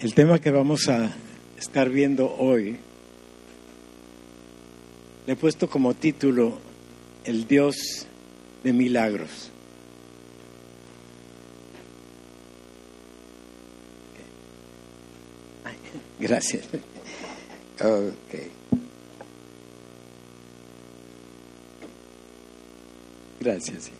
El tema que vamos a estar viendo hoy le he puesto como título El Dios de Milagros. Gracias. Okay. Gracias.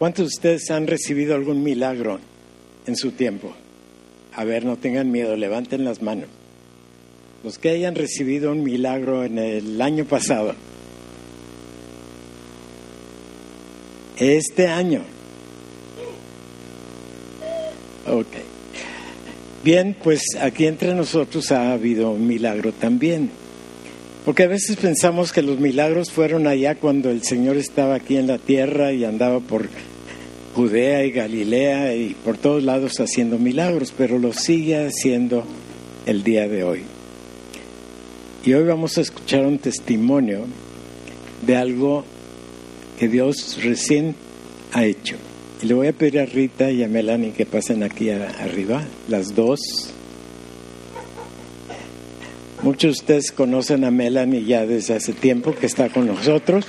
¿Cuántos de ustedes han recibido algún milagro en su tiempo? A ver, no tengan miedo, levanten las manos. Los que hayan recibido un milagro en el año pasado. Este año. Ok. Bien, pues aquí entre nosotros ha habido un milagro también. Porque a veces pensamos que los milagros fueron allá cuando el Señor estaba aquí en la tierra y andaba por Judea y Galilea y por todos lados haciendo milagros, pero lo sigue haciendo el día de hoy. Y hoy vamos a escuchar un testimonio de algo que Dios recién ha hecho. Y le voy a pedir a Rita y a Melanie que pasen aquí arriba, las dos. Muchos de ustedes conocen a Melanie ya desde hace tiempo que está con nosotros.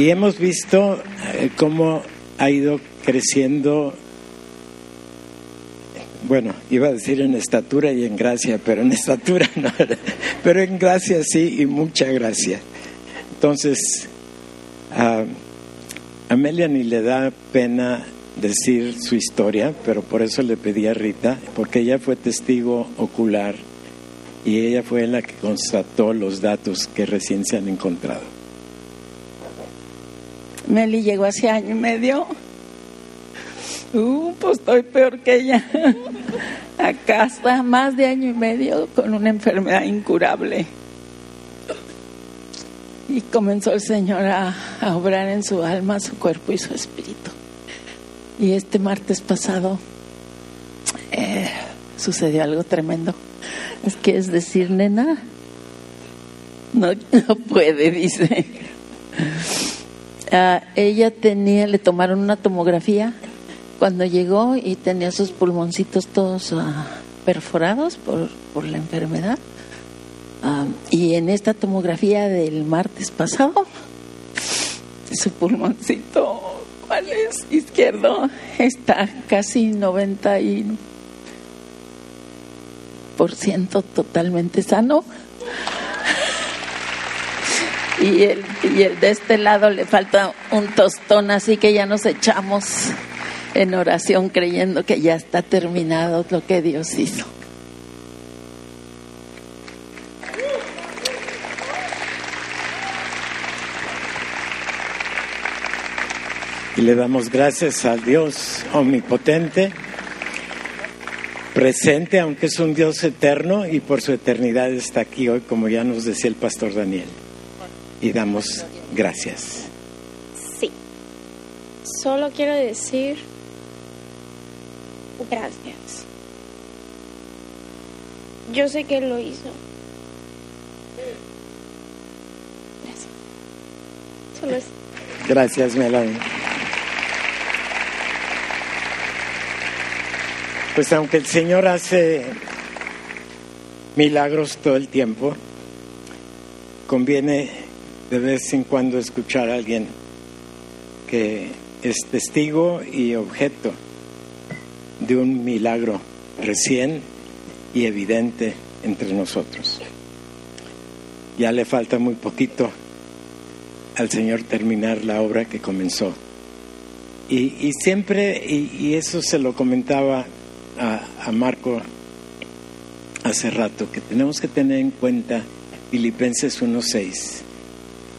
Y hemos visto eh, cómo ha ido creciendo, bueno, iba a decir en estatura y en gracia, pero en estatura no, pero en gracia sí y mucha gracia. Entonces, a Amelia ni le da pena decir su historia, pero por eso le pedí a Rita, porque ella fue testigo ocular y ella fue la que constató los datos que recién se han encontrado. Meli llegó hace año y medio. Uh, pues estoy peor que ella. Acá está más de año y medio con una enfermedad incurable. Y comenzó el Señor a, obrar en su alma, su cuerpo y su espíritu. Y este martes pasado eh, sucedió algo tremendo. Es que es decir, nena, no, no puede, dice. Ah, ella tenía, le tomaron una tomografía cuando llegó y tenía sus pulmoncitos todos ah, perforados por, por, la enfermedad. Ah, y en esta tomografía del martes pasado, su pulmoncito, ¿cuál es? Izquierdo, está casi 90 por ciento totalmente sano y el, de este lado le falta un tostón, así que ya nos echamos en oración creyendo que ya está terminado lo que Dios hizo. Y le damos gracias al Dios omnipotente, presente, aunque es un Dios eterno y por su eternidad está aquí hoy, como ya nos decía el pastor Daniel y damos gracias. Sí. Solo quiero decir gracias. Yo sé que Él lo hizo. Gracias. Solo es. Gracias, Melanie. Pues aunque el Señor hace milagros todo el tiempo, conviene de vez en cuando escuchar a alguien que es testigo y objeto de un milagro recién y evidente entre nosotros. Ya le falta muy poquito al Señor terminar la obra que comenzó. Y, siempre, y, eso se lo comentaba a, a Marco hace rato, que tenemos que tener en cuenta Filipenses 1.6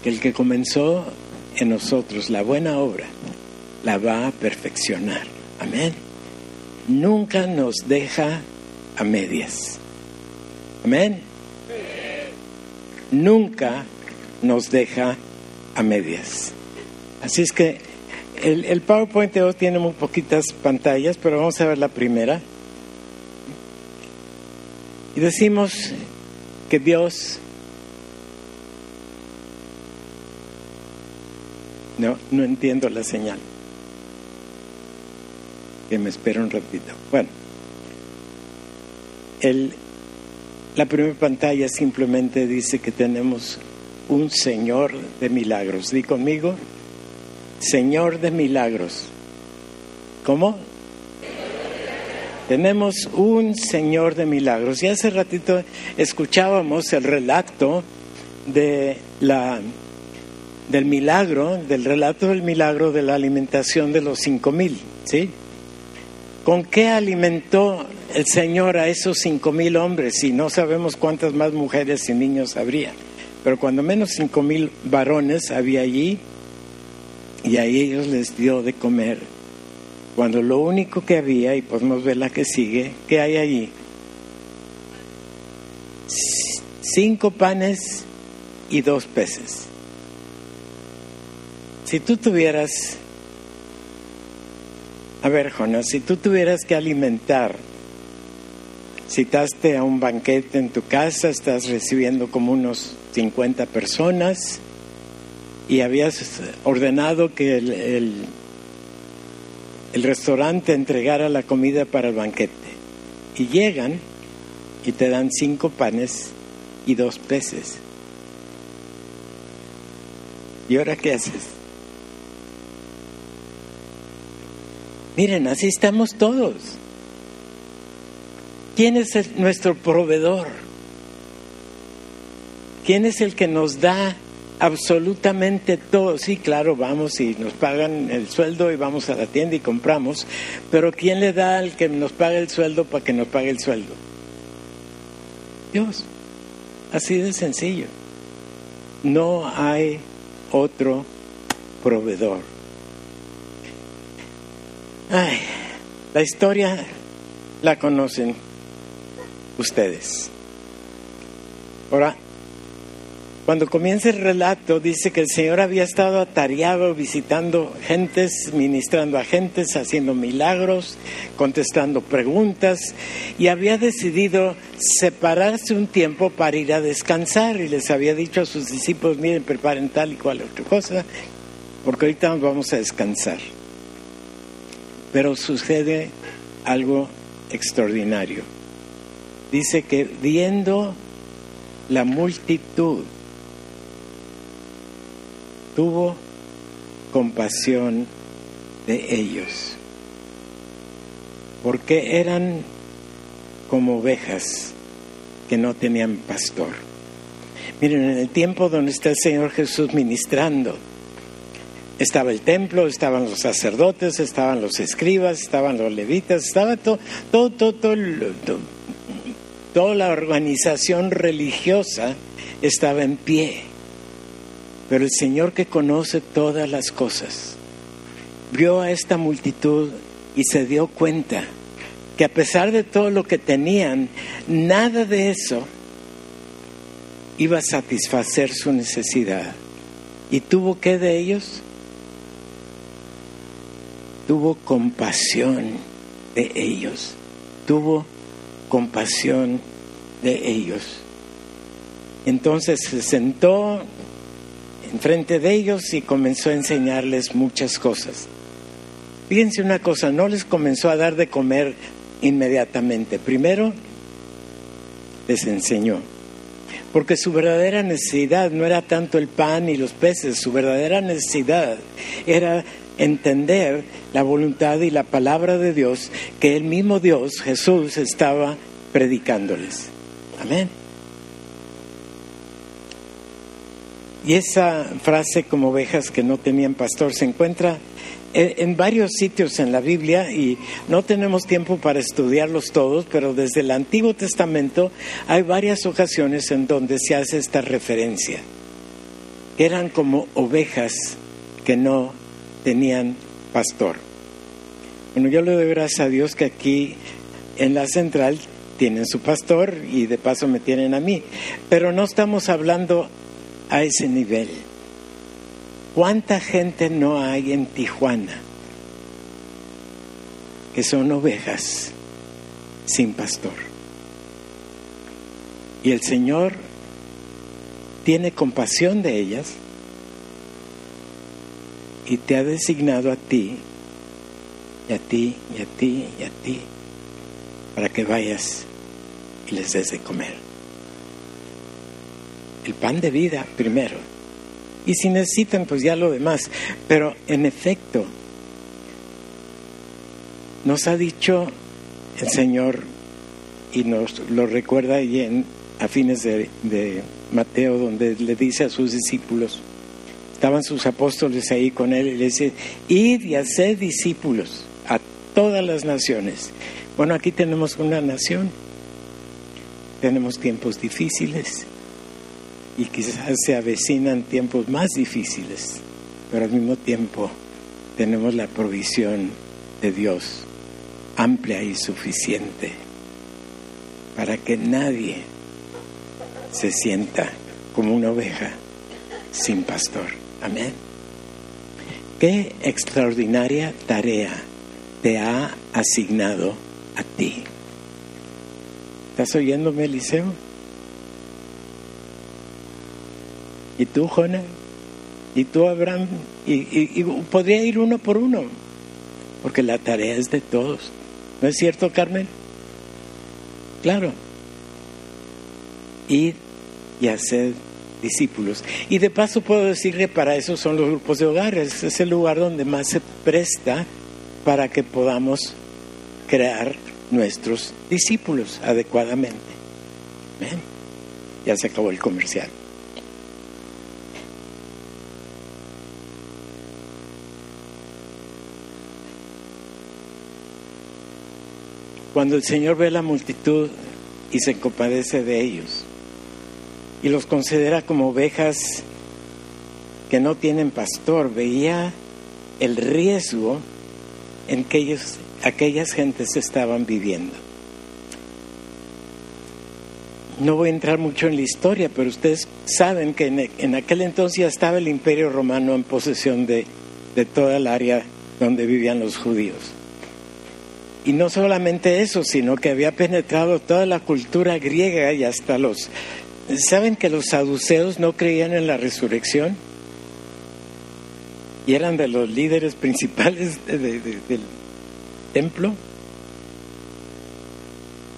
que el que comenzó en nosotros la buena obra la va a perfeccionar. Amén. Nunca nos deja a medias. Amén. Nunca nos deja a medias. Así es que el, el PowerPoint de hoy tiene muy poquitas pantallas, pero vamos a ver la primera. Y decimos que Dios No, no entiendo la señal. Que me espera un ratito. Bueno, el, la primera pantalla simplemente dice que tenemos un Señor de milagros. Di conmigo, Señor de milagros. ¿Cómo? Tenemos un Señor de milagros. Y hace ratito escuchábamos el relato de la del milagro, del relato del milagro de la alimentación de los cinco mil, ¿sí? ¿Con qué alimentó el Señor a esos cinco mil hombres? Y no sabemos cuántas más mujeres y niños habría, pero cuando menos cinco mil varones había allí y a ellos les dio de comer. Cuando lo único que había, y podemos ver la que sigue, ¿qué hay allí? Cinco panes y dos peces. Si tú tuvieras, a ver, Jonas, si tú tuvieras que alimentar, citaste a un banquete en tu casa, estás recibiendo como unos 50 personas y habías ordenado que el, el, el restaurante entregara la comida para el banquete. Y llegan y te dan cinco panes y dos peces. ¿Y ahora qué haces? Miren, así estamos todos. ¿Quién es nuestro proveedor? ¿Quién es el que nos da absolutamente todo? Sí, claro, vamos y nos pagan el sueldo y vamos a la tienda y compramos, pero ¿quién le da al que nos paga el sueldo para que nos pague el sueldo? Dios. Así de sencillo. No hay otro proveedor. Ay, la historia la conocen ustedes. Ahora, cuando comienza el relato, dice que el Señor había estado atareado visitando gentes, ministrando a gentes, haciendo milagros, contestando preguntas, y había decidido separarse un tiempo para ir a descansar. Y les había dicho a sus discípulos, miren, preparen tal y cual otra cosa, porque ahorita vamos a descansar. Pero sucede algo extraordinario. Dice que viendo la multitud, tuvo compasión de ellos, porque eran como ovejas que no tenían pastor. Miren, en el tiempo donde está el Señor Jesús ministrando, estaba el templo, estaban los sacerdotes, estaban los escribas, estaban los levitas, estaba todo, todo, todo, todo, toda la organización religiosa estaba en pie. Pero el Señor que conoce todas las cosas, vio a esta multitud y se dio cuenta que a pesar de todo lo que tenían, nada de eso iba a satisfacer su necesidad. ¿Y tuvo que de ellos? Tuvo compasión de ellos, tuvo compasión de ellos. Entonces se sentó enfrente de ellos y comenzó a enseñarles muchas cosas. Fíjense una cosa, no les comenzó a dar de comer inmediatamente. Primero les enseñó, porque su verdadera necesidad no era tanto el pan y los peces, su verdadera necesidad era entender la voluntad y la palabra de Dios que el mismo Dios, Jesús, estaba predicándoles. Amén. Y esa frase como ovejas que no tenían pastor se encuentra en varios sitios en la Biblia y no tenemos tiempo para estudiarlos todos, pero desde el Antiguo Testamento hay varias ocasiones en donde se hace esta referencia, eran como ovejas que no tenían pastor. Bueno, yo le doy gracias a Dios que aquí en la central tienen su pastor y de paso me tienen a mí, pero no estamos hablando a ese nivel. ¿Cuánta gente no hay en Tijuana que son ovejas sin pastor? Y el Señor tiene compasión de ellas y te ha designado a ti, y a ti, y a ti, y a ti, para que vayas y les des de comer. El pan de vida primero. Y si necesitan, pues ya lo demás. Pero en efecto, nos ha dicho el Señor, y nos lo recuerda ahí en, a fines de, de Mateo, donde le dice a sus discípulos, estaban sus apóstoles ahí con él y le dice, id y haced discípulos a todas las naciones. Bueno, aquí tenemos una nación, tenemos tiempos difíciles y quizás se avecinan tiempos más difíciles, pero al mismo tiempo tenemos la provisión de Dios amplia y suficiente para que nadie se sienta como una oveja sin pastor. Amén. Qué extraordinaria tarea te ha asignado a ti. ¿Estás oyéndome, Eliseo? ¿Y tú, Jonah? ¿Y tú, Abraham? Y, y, y podría ir uno por uno, porque la tarea es de todos. ¿No es cierto, Carmen? Claro. Ir y hacer discípulos. Y de paso puedo decir que para eso son los grupos de hogares. Es el lugar donde más se presta para que podamos crear nuestros discípulos adecuadamente. Ya se acabó el comercial. Cuando el Señor ve la multitud y se compadece de ellos y los considera como ovejas que no tienen pastor, veía el riesgo en que ellos, aquellas gentes estaban viviendo. No voy a entrar mucho en la historia, pero ustedes saben que en, aquel entonces estaba el imperio romano en posesión de, de toda el área donde vivían los judíos. Y no solamente eso, sino que había penetrado toda la cultura griega y hasta los... ¿Saben que los saduceos no creían en la resurrección? Y eran de los líderes principales de, de, de, del templo.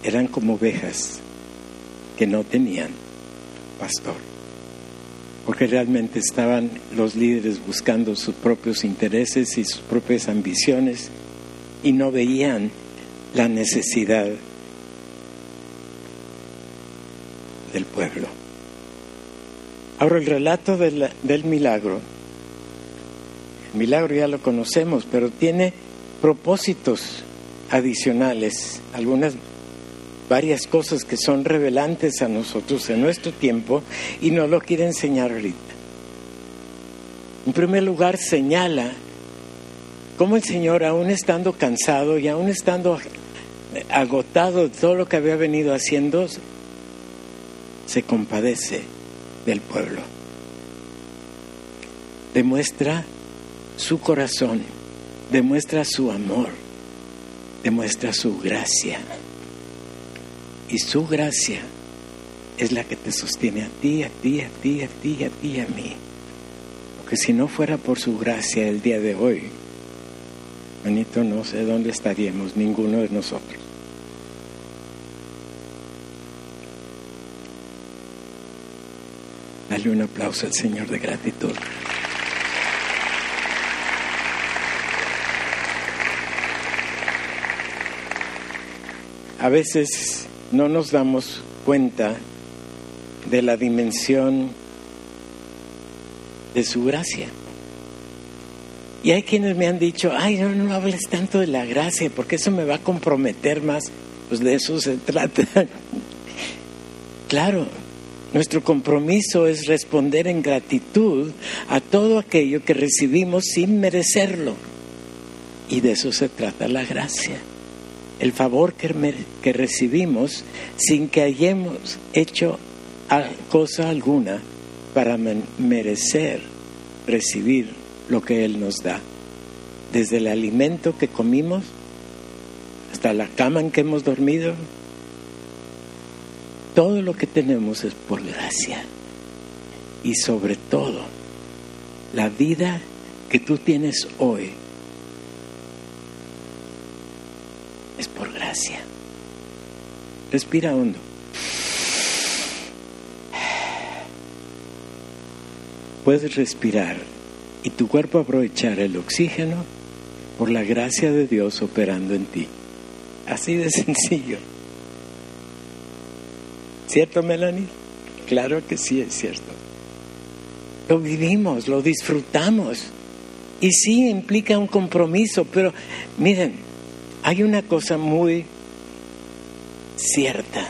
Eran como ovejas que no tenían pastor. Porque realmente estaban los líderes buscando sus propios intereses y sus propias ambiciones y no veían la necesidad del pueblo. Ahora el relato del, del, milagro, el milagro ya lo conocemos, pero tiene propósitos adicionales, algunas varias cosas que son revelantes a nosotros en nuestro tiempo y nos lo quiere enseñar ahorita. En primer lugar, señala cómo el Señor, aún estando cansado y aún estando agotado de todo lo que había venido haciendo, se compadece del pueblo. Demuestra su corazón, demuestra su amor, demuestra su gracia. Y su gracia es la que te sostiene a ti, a ti, a ti, a ti, a ti, a mí. Porque si no fuera por su gracia el día de hoy, Manito, no sé dónde estaríamos, ninguno de nosotros. Un aplauso al Señor de gratitud. A veces no nos damos cuenta de la dimensión de su gracia. Y hay quienes me han dicho, ay, no, no hables tanto de la gracia, porque eso me va a comprometer más. Pues de eso se trata. claro, nuestro compromiso es responder en gratitud a todo aquello que recibimos sin merecerlo. Y de eso se trata la gracia. El favor que, que recibimos sin que hayamos hecho cosa alguna para merecer recibir lo que Él nos da. Desde el alimento que comimos hasta la cama en que hemos dormido, todo lo que tenemos es por gracia. Y sobre todo, la vida que tú tienes hoy es por gracia. Respira hondo. Puedes respirar y tu cuerpo aprovechar el oxígeno por la gracia de Dios operando en ti. Así de sencillo. ¿Cierto, Melanie? Claro que sí es cierto. Lo vivimos, lo disfrutamos. Y sí implica un compromiso, pero miren, hay una cosa muy cierta.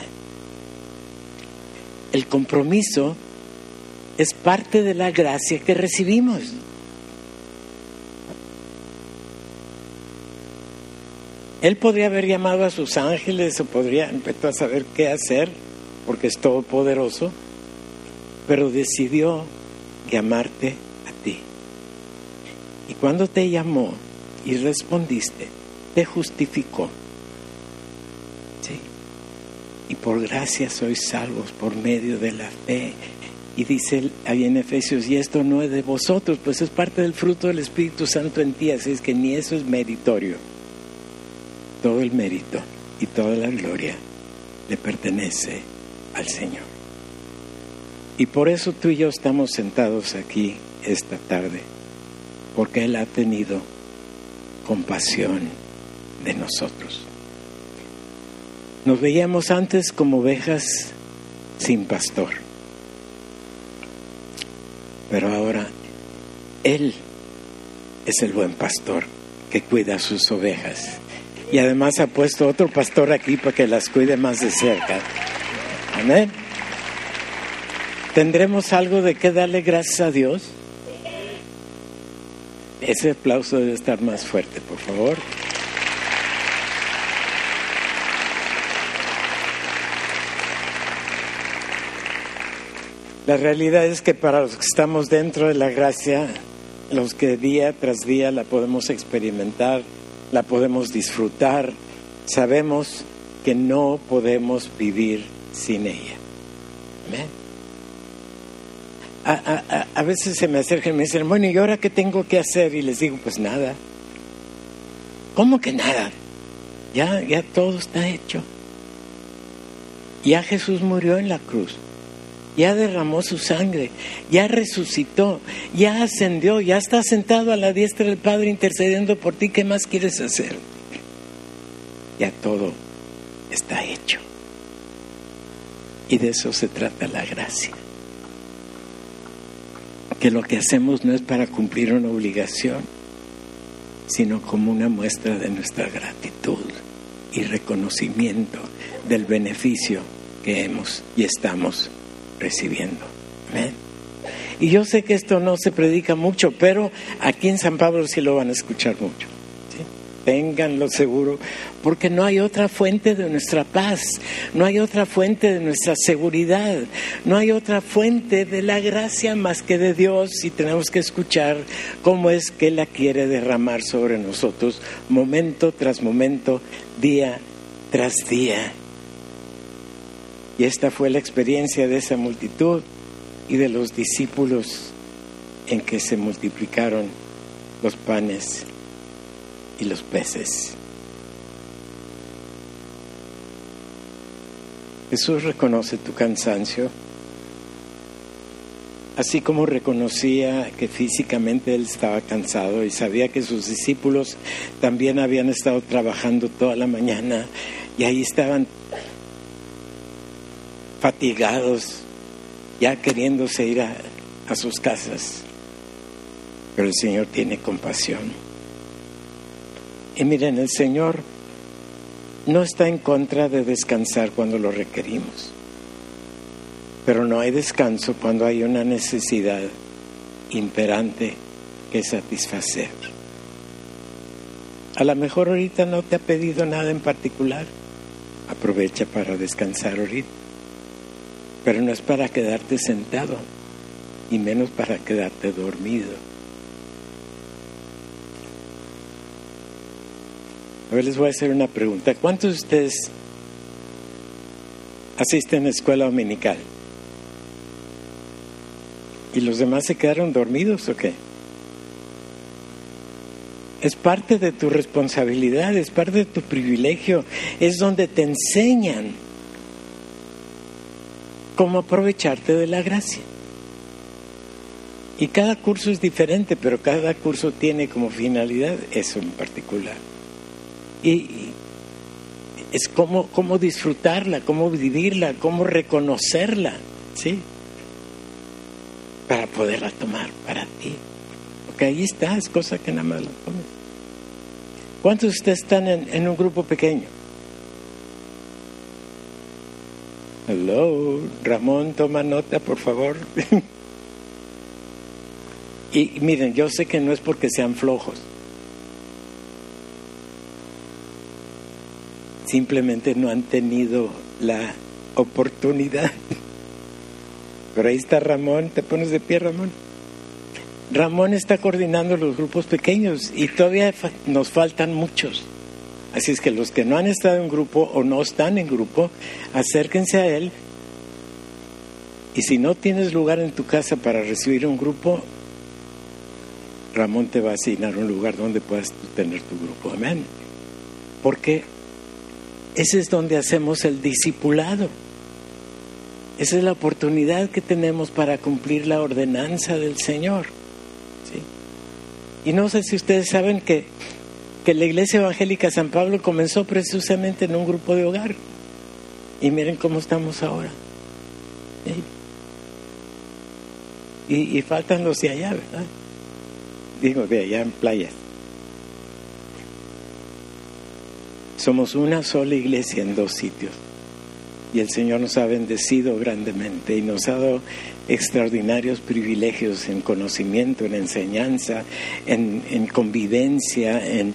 El compromiso es parte de la gracia que recibimos. Él podría haber llamado a sus ángeles o podría empezar a saber qué hacer, porque es todopoderoso, pero decidió llamarte a ti. Y cuando te llamó y respondiste, te justificó. ¿Sí? Y por gracia sois salvos por medio de la fe. Y dice ahí en Efesios, y esto no es de vosotros, pues es parte del fruto del Espíritu Santo en ti, así es que ni eso es meritorio todo el mérito y toda la gloria le pertenece al Señor. Y por eso tú y yo estamos sentados aquí esta tarde, porque Él ha tenido compasión de nosotros. Nos veíamos antes como ovejas sin pastor, pero ahora Él es el buen pastor que cuida sus ovejas y además ha puesto otro pastor aquí para que las cuide más de cerca. ¿Tendremos algo de qué darle gracias a Dios? Ese aplauso debe estar más fuerte, por favor. La realidad es que para los que estamos dentro de la gracia, los que día tras día la podemos experimentar, la podemos disfrutar, sabemos que no podemos vivir sin ella. A, veces se me acercan y me dicen, bueno, ¿y ahora qué tengo que hacer? Y les digo, pues nada. ¿Cómo que nada? Ya, ya todo está hecho. Ya Jesús murió en la cruz ya derramó su sangre, ya resucitó, ya ascendió, ya está sentado a la diestra del Padre intercediendo por ti. ¿Qué más quieres hacer? Ya todo está hecho. Y de eso se trata la gracia. Que lo que hacemos no es para cumplir una obligación, sino como una muestra de nuestra gratitud y reconocimiento del beneficio que hemos y estamos recibiendo. Y yo sé que esto no se predica mucho, pero aquí en San Pablo sí lo van a escuchar mucho. Ténganlo seguro, porque no hay otra fuente de nuestra paz, no hay otra fuente de nuestra seguridad, no hay otra fuente de la gracia más que de Dios y tenemos que escuchar cómo es que la quiere derramar sobre nosotros momento tras momento, día tras día. Y esta fue la experiencia de esa multitud y de los discípulos en que se multiplicaron los panes y los peces. Jesús reconoce tu cansancio, así como reconocía que físicamente él estaba cansado y sabía que sus discípulos también habían estado trabajando toda la mañana y ahí estaban fatigados, ya queriéndose ir a, a sus casas. Pero el Señor tiene compasión. Y miren, el Señor no está en contra de descansar cuando lo requerimos. Pero no hay descanso cuando hay una necesidad imperante que satisfacer. A lo mejor ahorita no te ha pedido nada en particular. Aprovecha para descansar ahorita pero no es para quedarte sentado y menos para quedarte dormido. A ver, les voy a hacer una pregunta. ¿Cuántos de ustedes asisten a escuela dominical. ¿Y los demás se quedaron dormidos o qué? Es parte de tu responsabilidad, es parte de tu privilegio, es donde te enseñan cómo aprovecharte de la gracia. Y cada curso es diferente, pero cada curso tiene como finalidad eso en particular. Y es cómo, cómo disfrutarla, cómo vivirla, cómo reconocerla, ¿sí? Para poderla tomar para ti. Porque ahí está, es cosa que nada más la tomes. ¿Cuántos de ustedes están en, en un grupo pequeño? Hello, Ramón, toma nota, por favor. y miren, yo sé que no es porque sean flojos. Simplemente no han tenido la oportunidad. Pero ahí está Ramón, te pones de pie, Ramón. Ramón está coordinando los grupos pequeños y todavía nos faltan muchos. Así es que los que no han estado en grupo o no están en grupo, acérquense a él. Y si no tienes lugar en tu casa para recibir un grupo, Ramón te va a asignar un lugar donde puedas tener tu grupo. Amén. Porque ese es donde hacemos el discipulado. Esa es la oportunidad que tenemos para cumplir la ordenanza del Señor. Y no sé si ustedes saben que, que la Iglesia Evangélica San Pablo comenzó precisamente en un grupo de hogar. Y miren cómo estamos ahora. Y, y faltan los de allá, ¿verdad? Digo, de allá en playas. Somos una sola iglesia en dos sitios. Y el Señor nos ha bendecido grandemente y nos ha dado extraordinarios privilegios en conocimiento, en enseñanza, en, en convivencia, en,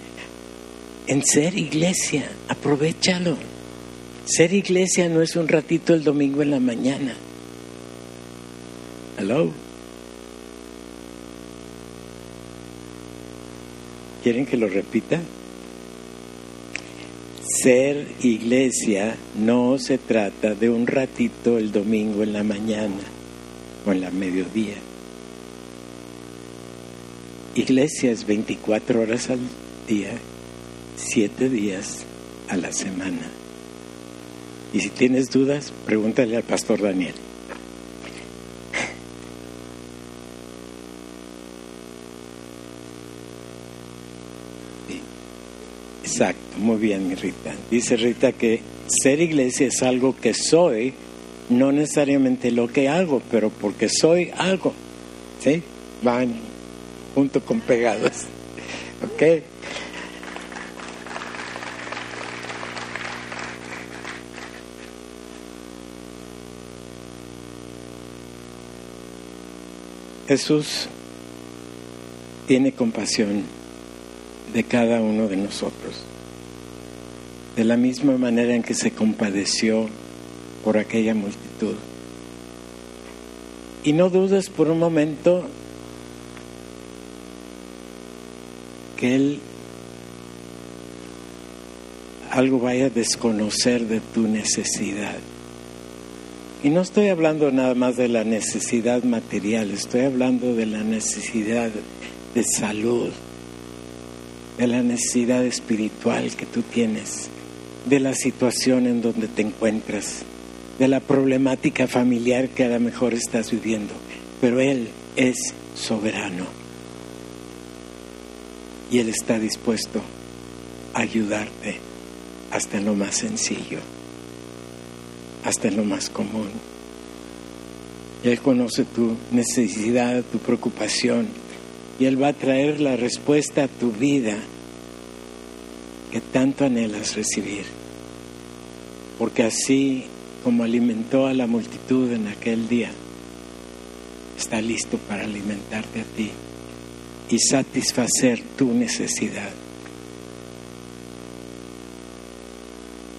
en ser iglesia. Aprovechalo. Ser iglesia no es un ratito el domingo en la mañana. Hello. ¿Quieren que lo repita? Ser iglesia no se trata de un ratito el domingo en la mañana o en la mediodía. Iglesia es 24 horas al día, 7 días a la semana. Y si tienes dudas, pregúntale al pastor Daniel. Exacto, muy bien, mi Rita. Dice Rita que ser iglesia es algo que soy, no necesariamente lo que hago, pero porque soy algo. ¿Sí? Van junto con pegados. ¿Ok? Jesús tiene compasión de cada uno de nosotros. De la misma manera en que se compadeció por aquella multitud. Y no dudes por un momento que Él algo vaya a desconocer de tu necesidad. Y no estoy hablando nada más de la necesidad material, estoy hablando de la necesidad de salud, de la necesidad espiritual que tú tienes, de la situación en donde te encuentras, de la problemática familiar que a lo mejor estás viviendo. Pero Él es soberano y Él está dispuesto a ayudarte hasta en lo más sencillo, hasta en lo más común. Él conoce tu necesidad, tu preocupación y Él va a traer la respuesta a tu vida que tanto anhelas recibir. Porque así como alimentó a la multitud en aquel día, está listo para alimentarte a ti y satisfacer tu necesidad.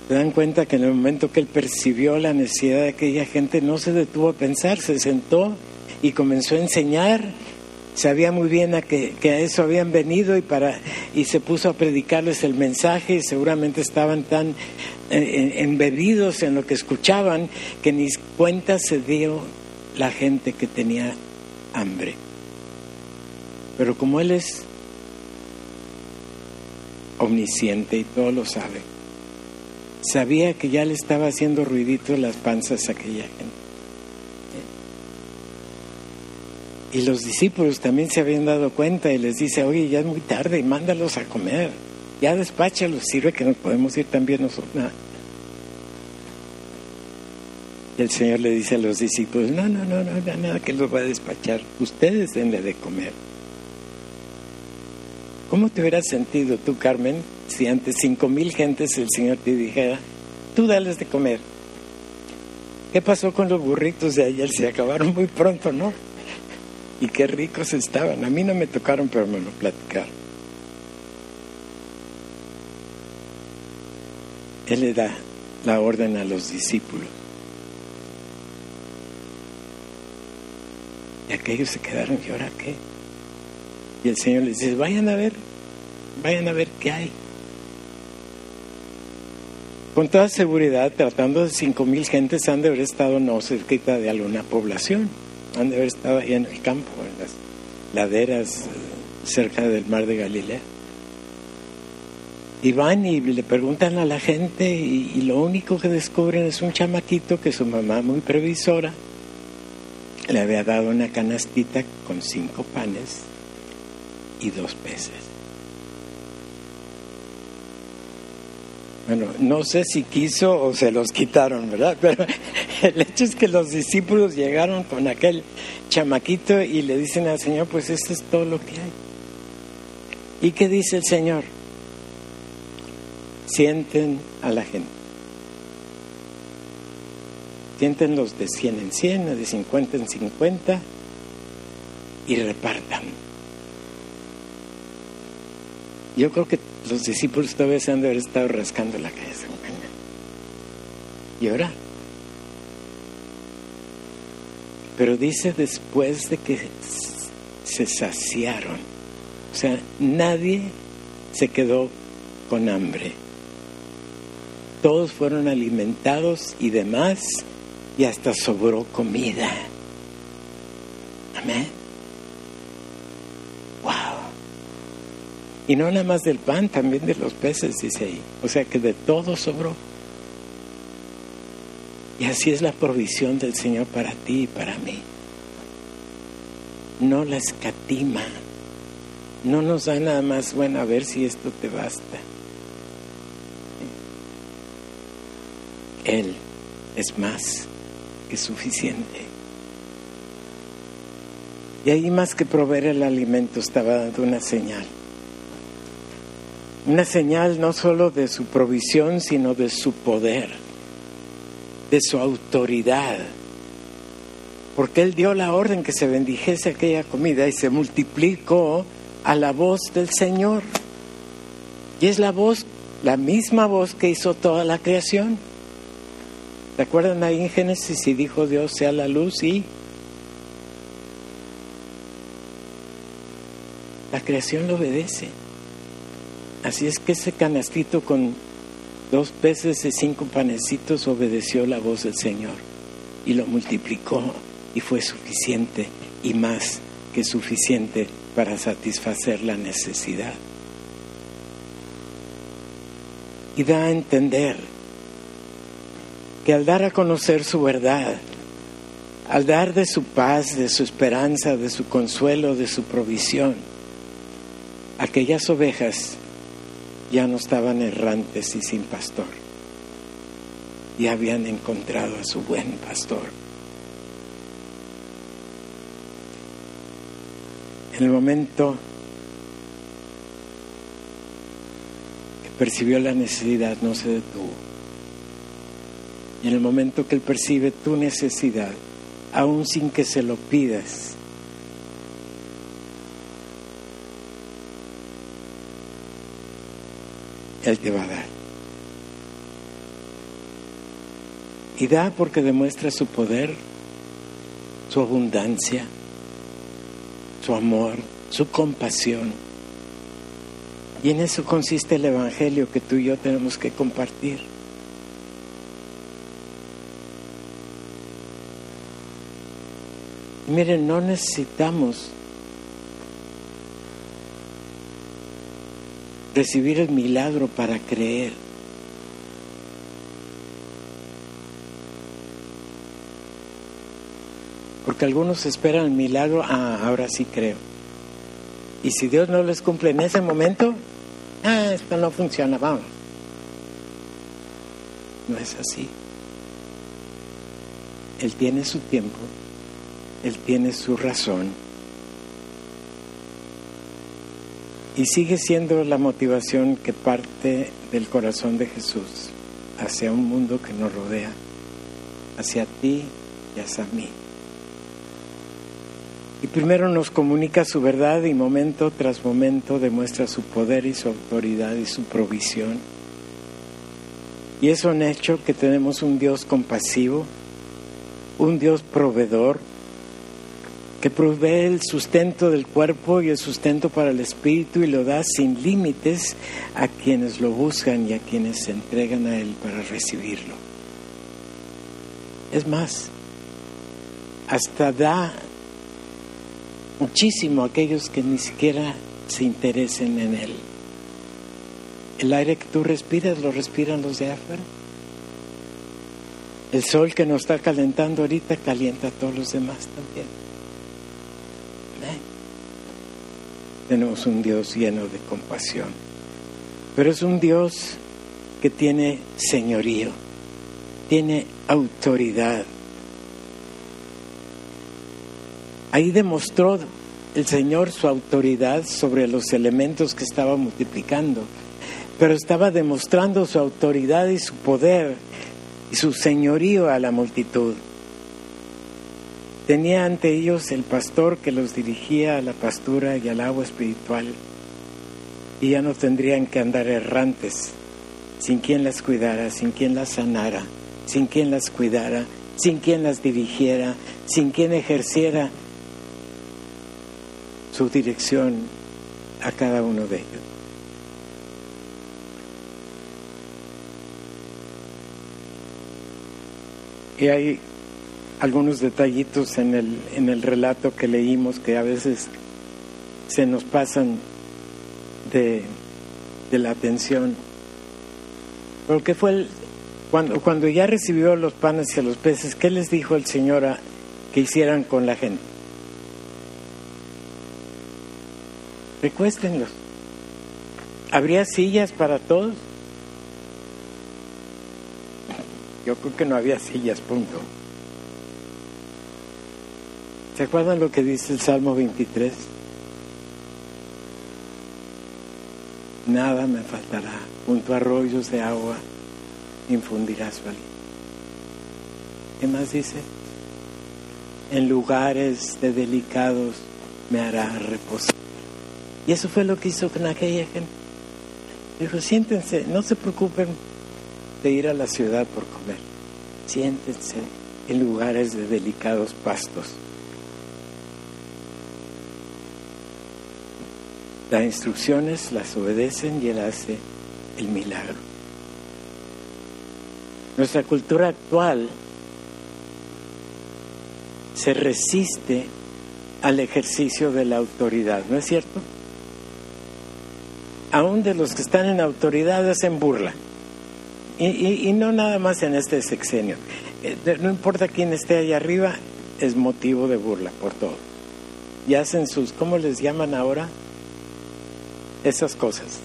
Se dan cuenta que en el momento que él percibió la necesidad de aquella gente no se detuvo a pensar, se sentó y comenzó a enseñar sabía muy bien a que, a eso habían venido y, para, y se puso a predicarles el mensaje y seguramente estaban tan eh, embebidos en lo que escuchaban que ni cuenta se dio la gente que tenía hambre. Pero como Él es omnisciente y todo lo sabe, sabía que ya le estaba haciendo ruidito las panzas a aquella gente. Y los discípulos también se habían dado cuenta y les dice, oye, ya es muy tarde, mándalos a comer. Ya despáchalos, sirve que nos podemos ir también nosotros. Y el Señor le dice a los discípulos, no, no, no, no, nada que los va a despachar. Ustedes denle de comer. ¿Cómo te hubieras sentido tú, Carmen, si ante cinco mil gentes el Señor te dijera, tú dales de comer? ¿Qué pasó con los burritos de ayer? Se acabaron muy pronto, ¿no? Y qué ricos estaban. A mí no me tocaron, pero me lo platicaron. Él le da la orden a los discípulos. Y aquellos se quedaron, ¿y ahora qué? Y el Señor les dice, vayan a ver, vayan a ver qué hay. Con toda seguridad, tratando de cinco mil gentes, han de haber estado no cerquita de alguna población han de haber estado ahí en el campo, en las laderas cerca del mar de Galilea. Y van y le preguntan a la gente y, lo único que descubren es un chamaquito que su mamá, muy previsora, le había dado una canastita con cinco panes y dos peces. Bueno, no sé si quiso o se los quitaron, ¿verdad? Pero el hecho es que los discípulos llegaron con aquel chamaquito y le dicen al Señor, pues esto es todo lo que hay. ¿Y qué dice el Señor? Sienten a la gente. Siéntenlos de 100 en 100, de 50 en 50 y repartan. Yo creo que los discípulos todavía se han de haber estado rascando la cabeza. Y ahora. Pero dice después de que se saciaron. O sea, nadie se quedó con hambre. Todos fueron alimentados y demás, y hasta sobró comida. Amén. Y no nada más del pan, también de los peces, dice ahí. O sea que de todo sobró. Y así es la provisión del Señor para ti y para mí. No la escatima. No nos da nada más, bueno, a ver si esto te basta. Él es más que suficiente. Y ahí más que proveer el alimento estaba dando una señal una señal no solo de su provisión, sino de su poder, de su autoridad. Porque Él dio la orden que se bendijese aquella comida y se multiplicó a la voz del Señor. Y es la voz, la misma voz que hizo toda la creación. ¿Se acuerdan ahí en Génesis y dijo Dios sea la luz y la creación lo obedece? Así es que ese canastito con dos peces y cinco panecitos obedeció la voz del Señor y lo multiplicó y fue suficiente y más que suficiente para satisfacer la necesidad. Y da a entender que al dar a conocer su verdad, al dar de su paz, de su esperanza, de su consuelo, de su provisión, aquellas ovejas ya no estaban errantes y sin pastor. Y habían encontrado a su buen pastor. En el momento que percibió la necesidad, no se detuvo. Y en el momento que él percibe tu necesidad, aún sin que se lo pidas, Él te va a dar. Y da porque demuestra su poder, su abundancia, su amor, su compasión. Y en eso consiste el Evangelio que tú y yo tenemos que compartir. miren, no necesitamos recibir el milagro para creer. Porque algunos esperan el milagro, ah, ahora sí creo. Y si Dios no les cumple en ese momento, ah, esto no funciona, vamos. No es así. Él tiene su tiempo, Él tiene su razón. Y sigue siendo la motivación que parte del corazón de Jesús hacia un mundo que nos rodea, hacia ti y hacia mí. Y primero nos comunica su verdad y momento tras momento demuestra su poder y su autoridad y su provisión. Y es un hecho que tenemos un Dios compasivo, un Dios proveedor, que provee el sustento del cuerpo y el sustento para el espíritu y lo da sin límites a quienes lo buscan y a quienes se entregan a Él para recibirlo. Es más, hasta da muchísimo a aquellos que ni siquiera se interesen en Él. El aire que tú respiras lo respiran los de afuera. El sol que nos está calentando ahorita calienta a todos los demás también. Tenemos un Dios lleno de compasión, pero es un Dios que tiene señorío, tiene autoridad. Ahí demostró el Señor su autoridad sobre los elementos que estaba multiplicando, pero estaba demostrando su autoridad y su poder y su señorío a la multitud. Tenía ante ellos el pastor que los dirigía a la pastura y al agua espiritual, y ya no tendrían que andar errantes, sin quien las cuidara, sin quien las sanara, sin quien las cuidara, sin quien las dirigiera, sin quien ejerciera su dirección a cada uno de ellos. Y hay algunos detallitos en el, en el relato que leímos que a veces se nos pasan de, de la atención. Porque fue el, cuando, cuando ya recibió los panes y los peces, ¿qué les dijo el Señor a, que hicieran con la gente? Recuéstenlos. ¿Habría sillas para todos? Yo creo que no había sillas, punto. ¿Se acuerdan lo que dice el Salmo 23? Nada me faltará. Junto a arroyos de agua infundirá su. ¿Qué más dice? En lugares de delicados me hará reposar. Y eso fue lo que hizo con aquella gente. Dijo, siéntense, no se preocupen de ir a la ciudad por comer. Siéntense en lugares de delicados pastos. Las instrucciones las obedecen y él hace el milagro. Nuestra cultura actual se resiste al ejercicio de la autoridad, ¿no es cierto? Aún de los que están en autoridad hacen burla. Y, no nada más en este sexenio. Eh, no importa quién esté allá arriba, es motivo de burla por todo. Y hacen sus, ¿cómo les llaman ahora? Esas cosas.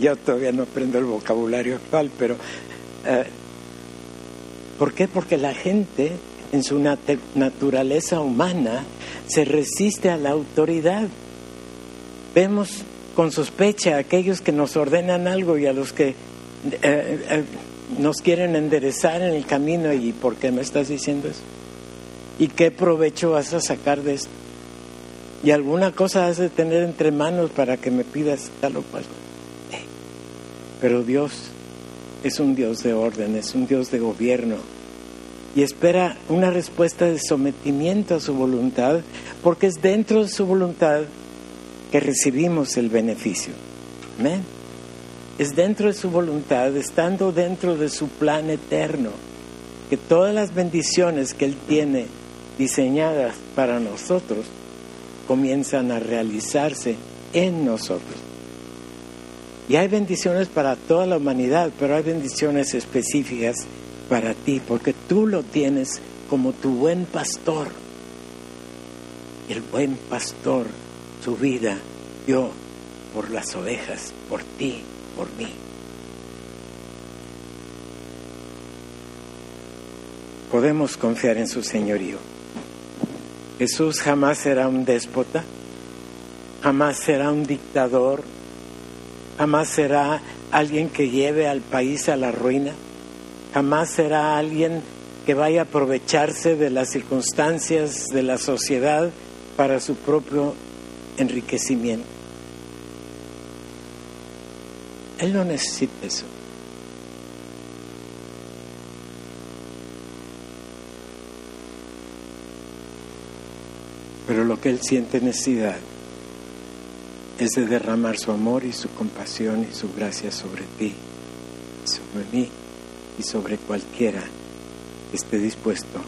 Yo todavía no aprendo el vocabulario actual, pero eh, ¿por qué? Porque la gente en su naturaleza humana se resiste a la autoridad. Vemos con sospecha a aquellos que nos ordenan algo y a los que eh, eh, nos quieren enderezar en el camino y ¿por qué me estás diciendo eso? ¿Y qué provecho vas a sacar de esto? Y alguna cosa has de tener entre manos para que me pidas tal o cual. Pero Dios es un Dios de orden, es un Dios de gobierno. y espera una respuesta de sometimiento a su voluntad, porque es dentro de su voluntad que recibimos el beneficio. Amén. Es dentro de su voluntad, estando dentro de su plan eterno, que todas las bendiciones que Él tiene diseñadas para nosotros comienzan a realizarse en nosotros. Y hay bendiciones para toda la humanidad, pero hay bendiciones específicas para ti, porque tú lo tienes como tu buen pastor. El buen pastor, su vida dio por las ovejas, por ti, por mí. Podemos confiar en su señorío. Jesús jamás será un déspota, jamás será un dictador, jamás será alguien que lleve al país a la ruina, jamás será alguien que vaya a aprovecharse de las circunstancias de la sociedad para su propio enriquecimiento. Él no necesita eso. Pero lo que Él siente necesidad es de derramar su amor y su compasión y su gracia sobre ti, sobre mí y sobre cualquiera que esté dispuesto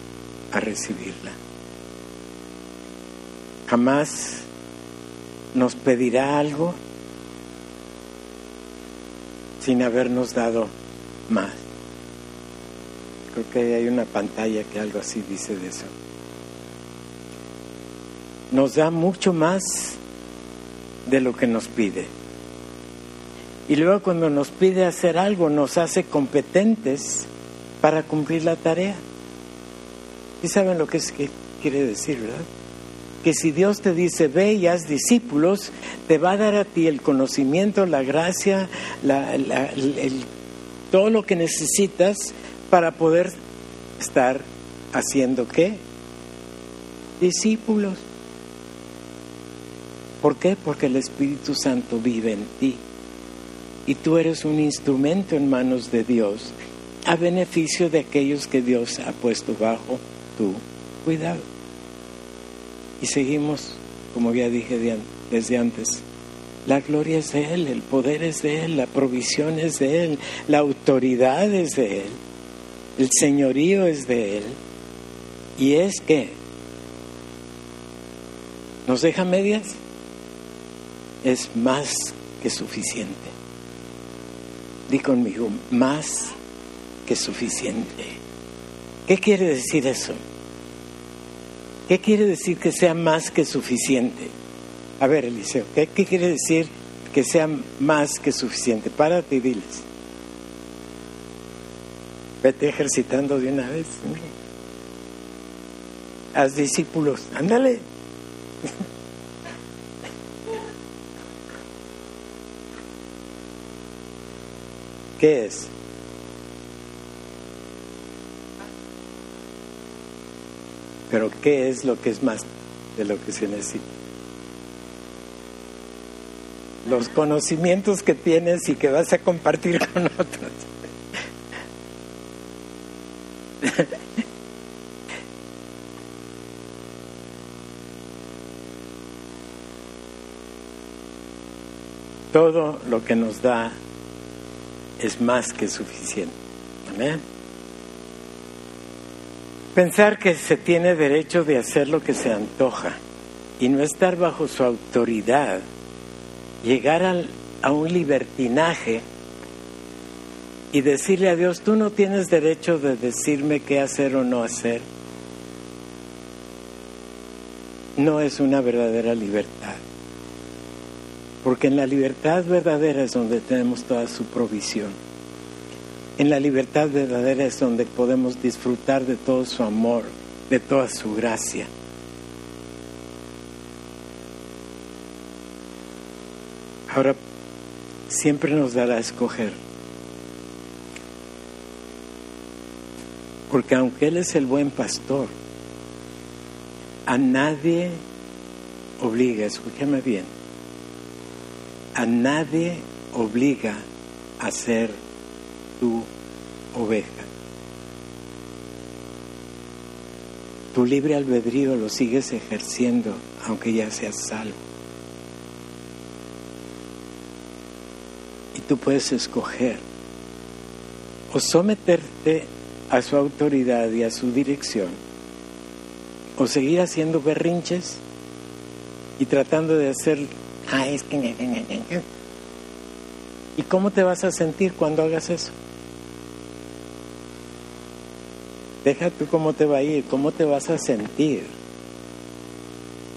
a recibirla. Jamás nos pedirá algo sin habernos dado más. Creo que hay una pantalla que algo así dice de eso. Nos da mucho más de lo que nos pide. Y luego cuando nos pide hacer algo, nos hace competentes para cumplir la tarea. ¿Y saben lo que, es, que quiere decir, verdad? Que si Dios te dice, ve y haz discípulos, te va a dar a ti el conocimiento, la gracia, la, el, todo lo que necesitas para poder estar haciendo qué? Discípulos. ¿Por qué? Porque el Espíritu Santo vive en ti y tú eres un instrumento en manos de Dios a beneficio de aquellos que Dios ha puesto bajo tu cuidado. Y seguimos, como ya dije desde antes, la gloria es de Él, el poder es de Él, la provisión es de Él, la autoridad es de Él, el señorío es de Él. Y es que nos deja medias, es más que suficiente. Di conmigo, más que suficiente. ¿Qué quiere decir eso? ¿Qué quiere decir que sea más que suficiente? A ver, Eliseo, ¿qué, qué quiere decir que sea más que suficiente? Párate y diles. Vete ejercitando de una vez. Haz discípulos, ándale. ¿Qué es? Pero ¿qué es lo que es más de lo que se necesita? Los conocimientos que tienes y que vas a compartir con otros. Todo lo que nos da es más que suficiente. Amén. Pensar que se tiene derecho de hacer lo que se antoja y no estar bajo su autoridad, llegar a un libertinaje y decirle a Dios, tú no tienes derecho de decirme qué hacer o no hacer, no es una verdadera libertad. Porque en la libertad verdadera es donde tenemos toda su provisión. En la libertad verdadera es donde podemos disfrutar de todo su amor, de toda su gracia. Ahora, siempre nos dará a escoger. Porque aunque Él es el buen pastor, a nadie obliga, escúchame bien, a nadie obliga a ser tu oveja. Tu libre albedrío lo sigues ejerciendo, aunque ya seas salvo. Y tú puedes escoger o someterte a su autoridad y a su dirección, o seguir haciendo berrinches y tratando de hacer, ah, es que... ¿Y cómo te vas a sentir cuando hagas eso? Deja tú cómo te va a ir, cómo te vas a sentir.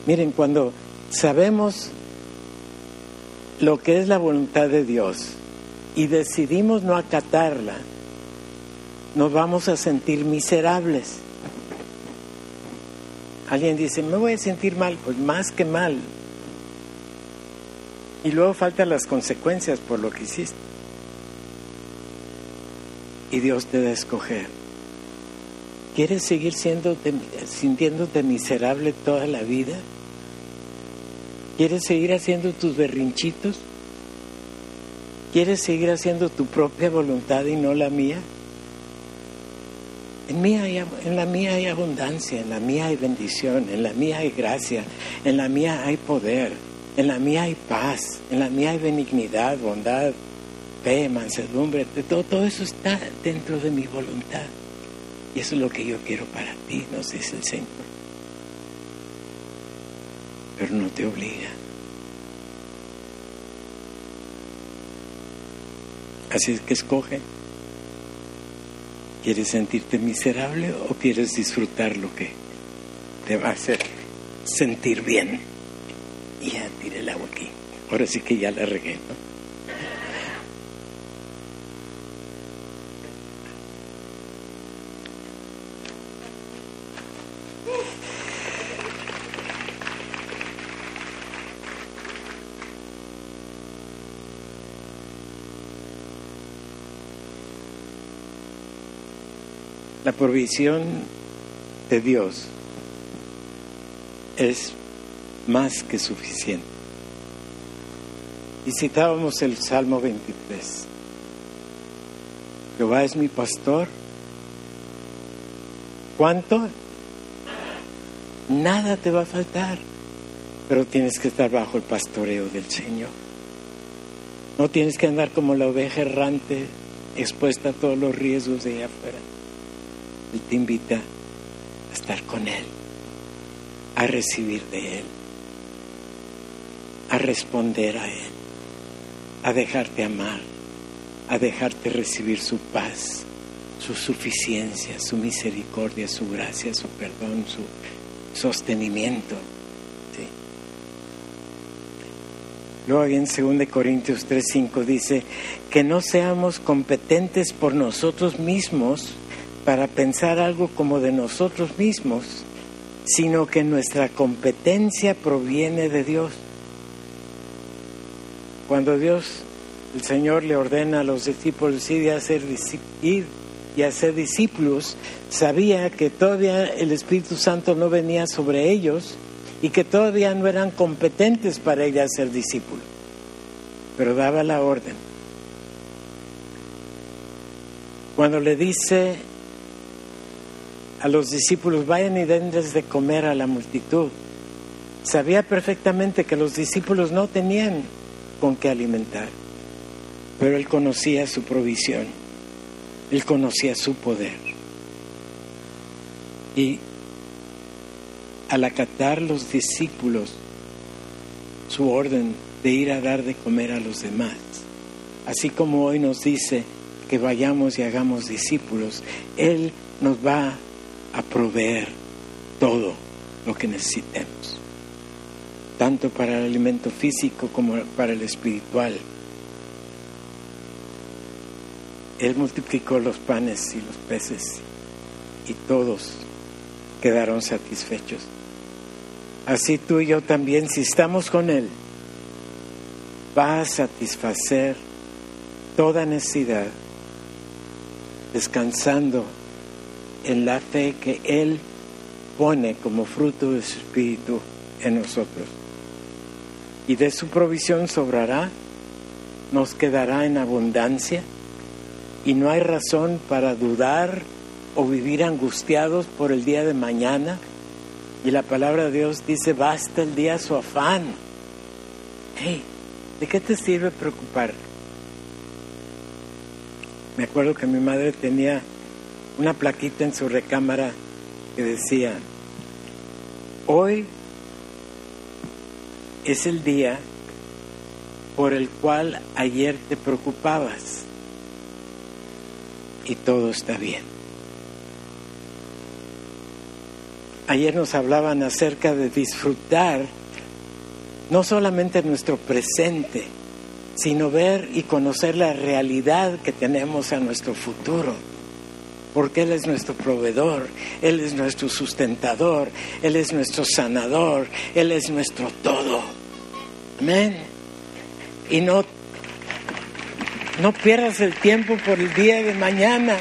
Miren, cuando sabemos lo que es la voluntad de Dios y decidimos no acatarla, nos vamos a sentir miserables. Alguien dice, me voy a sentir mal, pues más que mal, y luego faltan las consecuencias por lo que hiciste. Y Dios te da a escoger. ¿Quieres seguir siendo, sintiéndote miserable toda la vida? ¿Quieres seguir haciendo tus berrinchitos? ¿Quieres seguir haciendo tu propia voluntad y no la mía? En, mía en la mía hay abundancia, en la mía hay bendición, en la mía hay gracia, en la mía hay poder. En la mía hay paz, en la mía hay benignidad, bondad, fe, mansedumbre, todo, todo eso está dentro de mi voluntad. Y eso es lo que yo quiero para ti, nos dice el Señor. Pero no te obliga. Así es que escoge. ¿Quieres sentirte miserable o quieres disfrutar lo que te va a hacer sentir bien? y ya tiré el agua aquí. Ahora sí que ya la regué, ¿no? La provisión de Dios es más que suficiente. Y citábamos el Salmo 23. Jehová es mi pastor. ¿Cuánto? Nada te va a faltar, pero tienes que estar bajo el pastoreo del Señor. No tienes que andar como la oveja errante, expuesta a todos los riesgos de allá afuera. Él te invita a estar con Él, a recibir de Él a responder a Él, a dejarte amar, a dejarte recibir su paz, su suficiencia, su misericordia, su gracia, su perdón, su sostenimiento. Luego en 2 Corintios 3:5 dice que no seamos competentes por nosotros mismos para pensar algo como de nosotros mismos, sino que nuestra competencia proviene de Dios. Cuando Dios, el Señor, le ordena a los discípulos ir y hacer, discípulos, sabía que todavía el Espíritu Santo no venía sobre ellos y que todavía no eran competentes para ir a ser discípulos. Pero daba la orden. Cuando le dice a los discípulos, vayan y denles de comer a la multitud, sabía perfectamente que los discípulos no tenían con qué alimentar. Pero él conocía su provisión, él conocía su poder. Y al acatar los discípulos su orden de ir a dar de comer a los demás, así como hoy nos dice que vayamos y hagamos discípulos, Él nos va a proveer todo lo que necesitemos tanto para el alimento físico como para el espiritual. Él multiplicó los panes y los peces y todos quedaron satisfechos. Así tú y yo también, si estamos con Él, va a satisfacer toda necesidad, descansando en la fe que Él pone como fruto de su espíritu en nosotros y de su provisión sobrará, nos quedará en abundancia y no hay razón para dudar o vivir angustiados por el día de mañana. Y la palabra de Dios dice, basta el día su afán. Hey, ¿de qué te sirve preocupar? Me acuerdo que mi madre tenía una plaquita en su recámara que decía, hoy es el día por el cual ayer te preocupabas y todo está bien. Ayer nos hablaban acerca de disfrutar no solamente nuestro presente, sino ver y conocer la realidad que tenemos a nuestro futuro. Porque Él es nuestro proveedor, Él es nuestro sustentador, Él es nuestro sanador, Él es nuestro todo. Amén. Y no, no pierdas el tiempo por el día de mañana,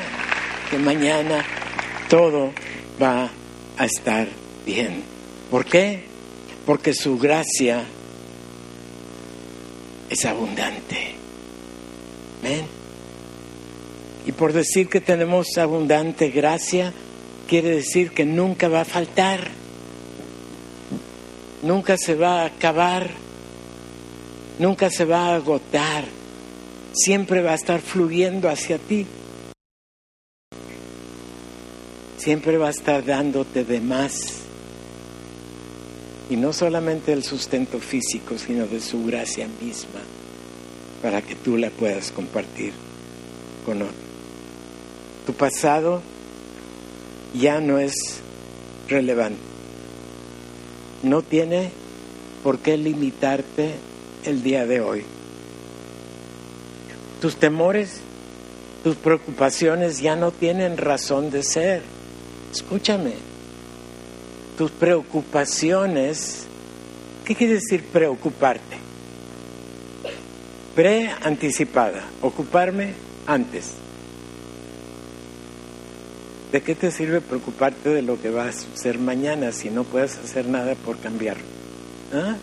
que mañana todo va a estar bien. ¿Por qué? Porque su gracia es abundante. Amén. Y por decir que tenemos abundante gracia, quiere decir que nunca va a faltar, nunca se va a acabar, nunca se va a agotar, siempre va a estar fluyendo hacia ti, siempre va a estar dándote de más. Y no solamente el sustento físico, sino de su gracia misma, para que tú la puedas compartir con otros. Tu pasado ya no es relevante. No tiene por qué limitarte el día de hoy. Tus temores, tus preocupaciones ya no tienen razón de ser. Escúchame, tus preocupaciones, ¿qué quiere decir preocuparte? Pre-anticipada, ocuparme antes. ¿De qué te sirve preocuparte de lo que va a suceder mañana si no puedes hacer nada por cambiarlo? ¿Ah?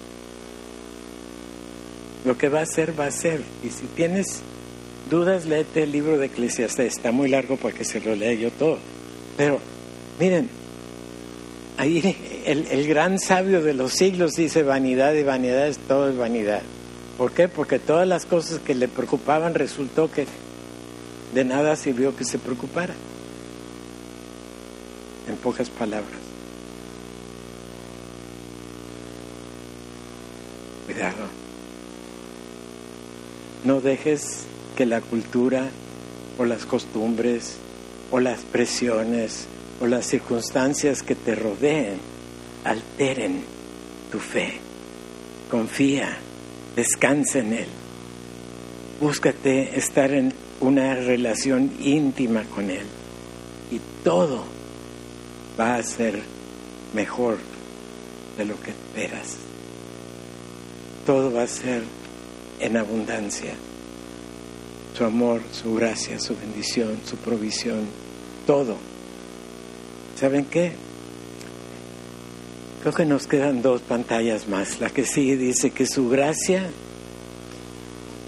Lo que va a ser, va a ser. Y si tienes dudas, léete el libro de Eclesiastés. Está muy largo porque se lo lea yo todo. Pero, miren, ahí el, el gran sabio de los siglos dice vanidad y vanidad es todo es vanidad. ¿Por qué? Porque todas las cosas que le preocupaban resultó que de nada sirvió que se preocupara. En pocas palabras. Cuidado. No dejes que la cultura o las costumbres o las presiones o las circunstancias que te rodeen alteren tu fe. Confía, descansa en Él. Búscate estar en una relación íntima con Él y todo va a ser mejor de lo que esperas. Todo va a ser en abundancia. Su amor, su gracia, su bendición, su provisión, todo. ¿Saben qué? Creo que nos quedan dos pantallas más. La que sigue dice que su gracia,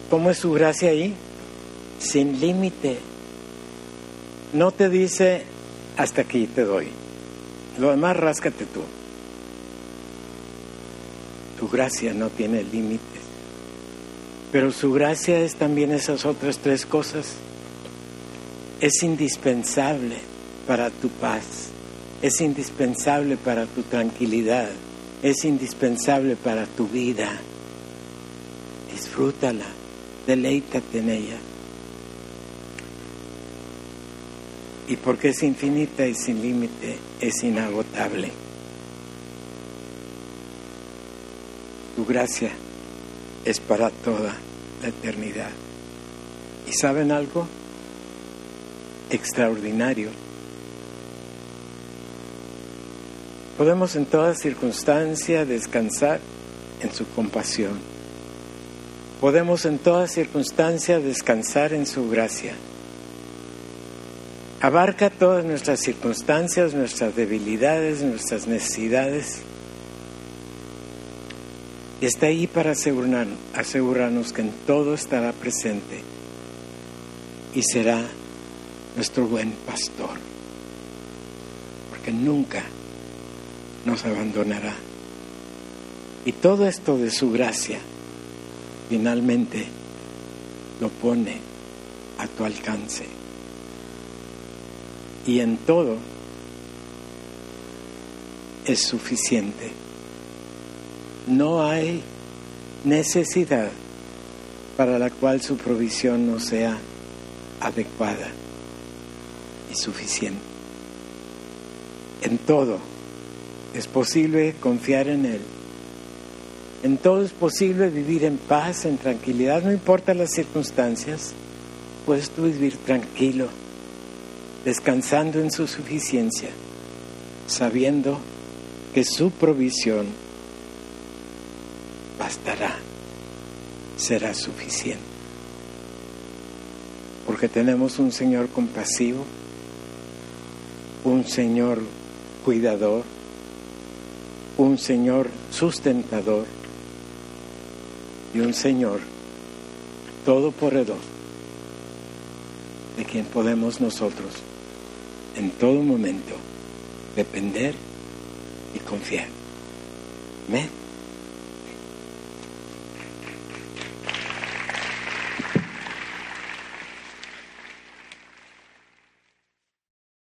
¿cómo es su gracia ahí? Sin límite. No te dice hasta aquí te doy. Lo demás ráscate tú. Tu gracia no tiene límites. Pero su gracia es también esas otras tres cosas. Es indispensable para tu paz. Es indispensable para tu tranquilidad. Es indispensable para tu vida. Disfrútala. Deleítate en ella. Y porque es infinita y sin límite, es inagotable. Tu gracia es para toda la eternidad. ¿Y saben algo? Extraordinario. Podemos en toda circunstancia descansar en su compasión. Podemos en toda circunstancia descansar en su gracia. Abarca todas nuestras circunstancias, nuestras debilidades, nuestras necesidades. Y está ahí para asegurar, asegurarnos que en todo estará presente y será nuestro buen pastor. que nunca nos abandonará. Y todo esto de su gracia finalmente lo pone a tu alcance. Y en todo es suficiente. No hay necesidad para la cual su provisión no sea adecuada y suficiente. En todo es posible confiar en Él. En todo es posible vivir en paz, en tranquilidad, no importa las circunstancias. Puedes tú vivir tranquilo, descansando en su suficiencia, sabiendo que su provisión bastará, será suficiente. Porque tenemos un Señor compasivo, un Señor cuidador, un Señor sustentador y un Señor todopoderoso de quien podemos nosotros en todo momento depender y confiar. Amén.